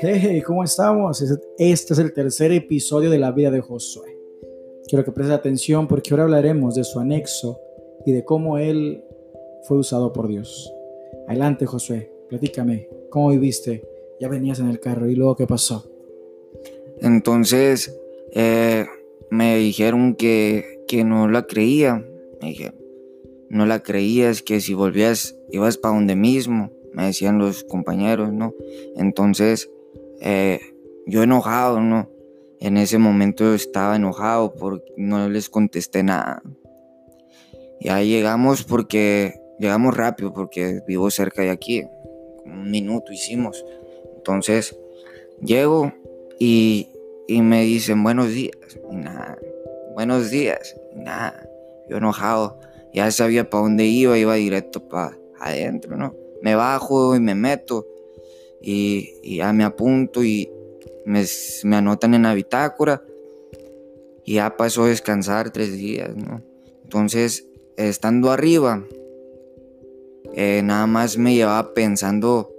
Hey, ¿cómo estamos? Este es el tercer episodio de la vida de Josué. Quiero que prestes atención porque ahora hablaremos de su anexo y de cómo él fue usado por Dios. Adelante, Josué, platícame, ¿cómo viviste? Ya venías en el carro y luego qué pasó. Entonces, eh, me dijeron que, que no la creía. Me dijeron, no la creías, que si volvías ibas para donde mismo, me decían los compañeros, ¿no? Entonces, eh, yo enojado, ¿no? En ese momento estaba enojado porque no les contesté nada. Ya llegamos porque llegamos rápido porque vivo cerca de aquí. Un minuto hicimos. Entonces llego y, y me dicen buenos días. Y nada. Buenos días. Y nada. Yo enojado. Ya sabía para dónde iba. Iba directo para adentro, ¿no? Me bajo y me meto y, ya me apunto y me, anotan en la bitácora y ya pasó a descansar tres días, ¿no? Entonces, estando arriba, eh, nada más me llevaba pensando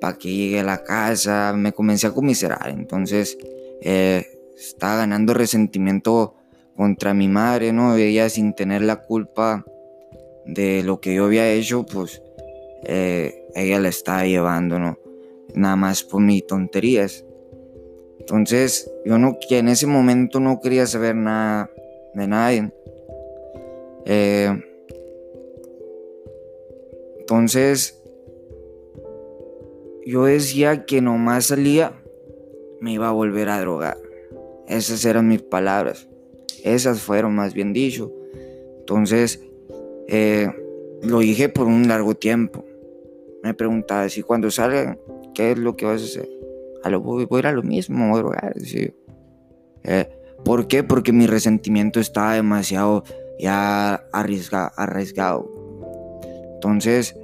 para que llegue a la casa, me comencé a comiserar, entonces eh, estaba ganando resentimiento contra mi madre, ¿no? Ella sin tener la culpa de lo que yo había hecho, pues eh, ella la estaba llevando, ¿no? Nada más por mis tonterías. Entonces, yo no, que en ese momento no quería saber nada de nadie. Eh, entonces, yo decía que nomás salía, me iba a volver a drogar. Esas eran mis palabras. Esas fueron más bien dicho. Entonces, eh, lo dije por un largo tiempo me preguntaba si cuando salga, ¿qué es lo que vas a hacer? A lo, voy, a ir a lo mismo, a drogar, eh, ¿Por qué? Porque mi resentimiento estaba demasiado ya arriesgado. Entonces,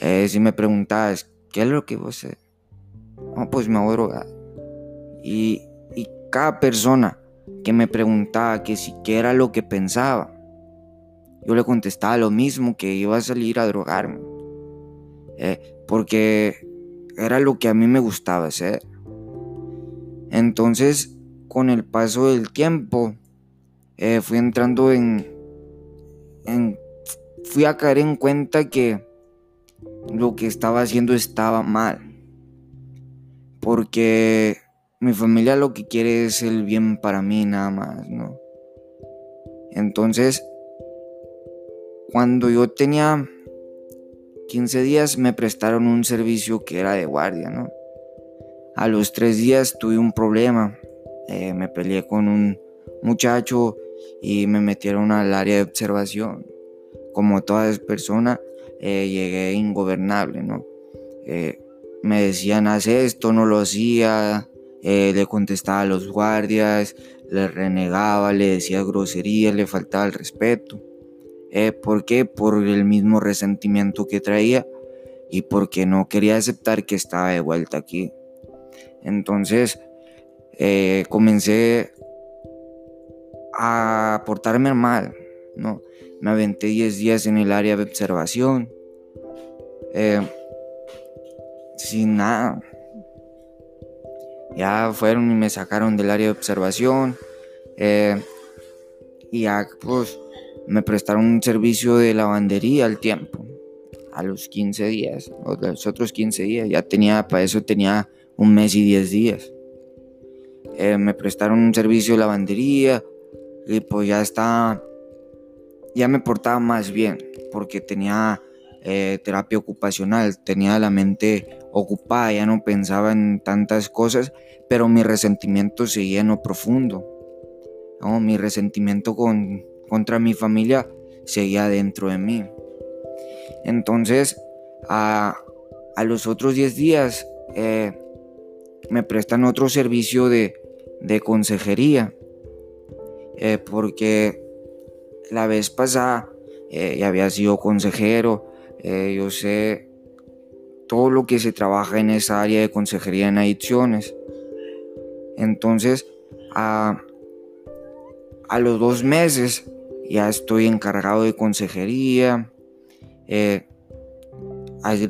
eh, si me preguntabas, ¿qué es lo que vas a hacer? No, pues me voy a drogar. Y, y cada persona que me preguntaba que si qué era lo que pensaba, yo le contestaba lo mismo, que iba a salir a drogarme. Eh, porque era lo que a mí me gustaba hacer. Entonces, con el paso del tiempo, eh, fui entrando en, en, fui a caer en cuenta que lo que estaba haciendo estaba mal. Porque mi familia lo que quiere es el bien para mí nada más, ¿no? Entonces, cuando yo tenía 15 días me prestaron un servicio que era de guardia, ¿no? A los 3 días tuve un problema. Eh, me peleé con un muchacho y me metieron al área de observación. Como toda persona, eh, llegué ingobernable, ¿no? Eh, me decían, haz esto, no lo hacía, le contestaba a los guardias, le renegaba, le decía groserías, le faltaba el respeto. Eh, ¿Por qué? Por el mismo resentimiento que traía y porque no quería aceptar que estaba de vuelta aquí. Entonces eh, comencé a portarme mal, ¿no? Me aventé 10 días en el área de observación, eh, sin nada. Ya fueron y me sacaron del área de observación. y ya, pues, me prestaron un servicio de lavandería al tiempo, a los 15 días, o los otros 15 días, ya tenía, para eso tenía un mes y 10 días. Eh, me prestaron un servicio de lavandería y pues ya estaba, ya me portaba más bien, porque tenía eh, terapia ocupacional, tenía la mente ocupada, ya no pensaba en tantas cosas, pero mi resentimiento seguía en lo profundo. ¿no? Mi resentimiento con, contra mi familia seguía dentro de mí. Entonces, a, los otros 10 días eh, me prestan otro servicio de, consejería. Eh, porque la vez pasada eh, ya había sido consejero, yo sé todo lo que se trabaja en esa área de consejería en adicciones. Entonces, a, a los dos meses ya estoy encargado de consejería, eh,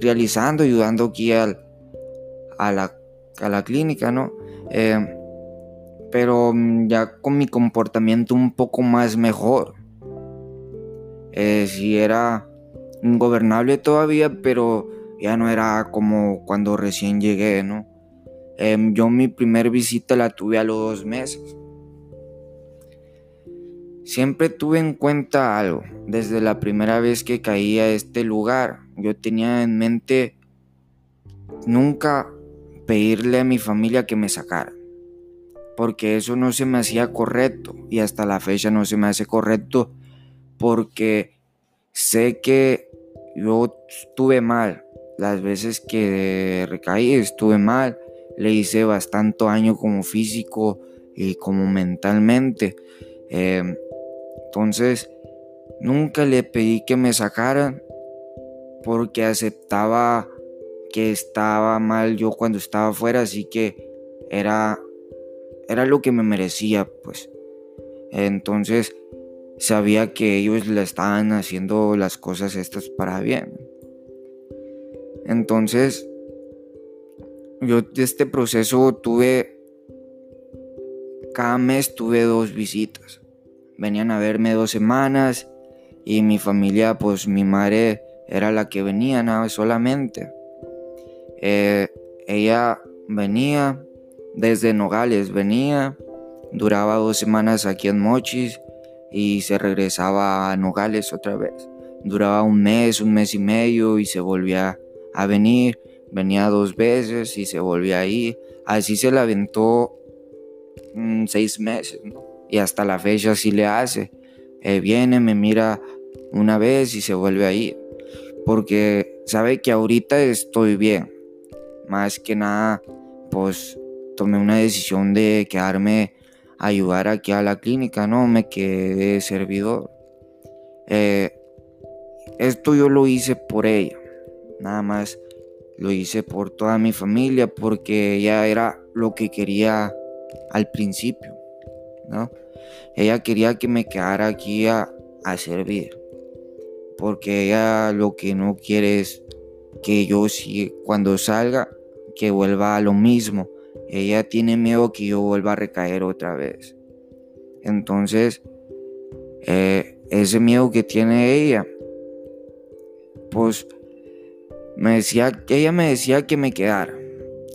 realizando, ayudando aquí a la a la clínica, ¿no? Eh, pero mm, ya con mi comportamiento un poco más mejor. Eh, si era ingobernable todavía, pero ya no era como cuando recién llegué, ¿no? Em, yo mi primer visita la tuve a los dos meses. Siempre tuve en cuenta algo. Desde la primera vez que caí a este lugar, yo tenía en mente nunca pedirle a mi familia que me sacara. Porque eso no se me hacía correcto. Y hasta la fecha no se me hace correcto. Porque sé que yo estuve mal. Las veces que recaí estuve mal. Le hice bastante daño como físico y como mentalmente. Em, entonces, nunca le pedí que me sacaran porque aceptaba que estaba mal yo cuando estaba afuera, así que era era lo que me merecía, pues. Entonces, sabía que ellos le estaban haciendo las cosas estas para bien. Entonces, yo de este proceso tuve, cada mes tuve dos visitas. Venían a verme dos semanas y mi familia, pues mi madre era la que venía nada solamente. Eh, ella venía desde Nogales, venía, duraba dos semanas aquí en Mochis y se regresaba a Nogales otra vez. Duraba un mes, un mes y medio y se volvía a venir. Venía dos veces y se volvía a ir. Así se la aventó mm, seis meses y hasta la fecha así le hace. Eh, viene, me mira una vez y se vuelve a ir. Porque sabe que ahorita estoy bien. Más que nada, pues tomé una decisión de quedarme a ayudar aquí a la clínica, ¿no? Me quedé servidor. Eh, esto yo lo hice por ella, nada más lo hice por toda mi familia porque ella era lo que quería al principio, ¿no? Ella quería que me quedara aquí a, servir, porque ella lo que no quiere es que yo si cuando salga que vuelva a lo mismo ella tiene miedo que yo vuelva a recaer otra vez. Entonces, eh, ese miedo que tiene ella, pues me decía, ella me decía que me quedara.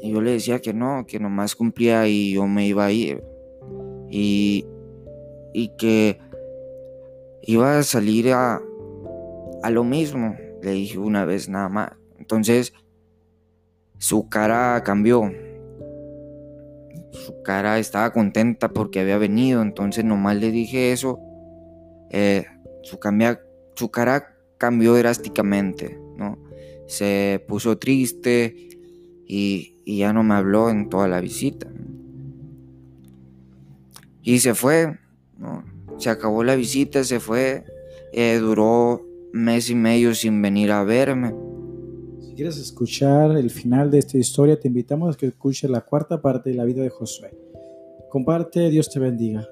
Y yo le decía que no, que nomás cumplía y yo me iba a ir. Y, y que iba a salir a, a lo mismo, le dije una vez nada más. Entonces, su cara cambió su cara estaba contenta porque había venido, entonces nomás le dije eso, eh, su, cara cambió drásticamente, ¿no? Se puso triste y, ya no me habló en toda la visita. Y se fue, Se acabó la visita, se fue, eh, duró mes y medio sin venir a verme quieres escuchar el final de esta historia, te invitamos a que escuches la cuarta parte de la vida de Josué. Comparte, Dios te bendiga.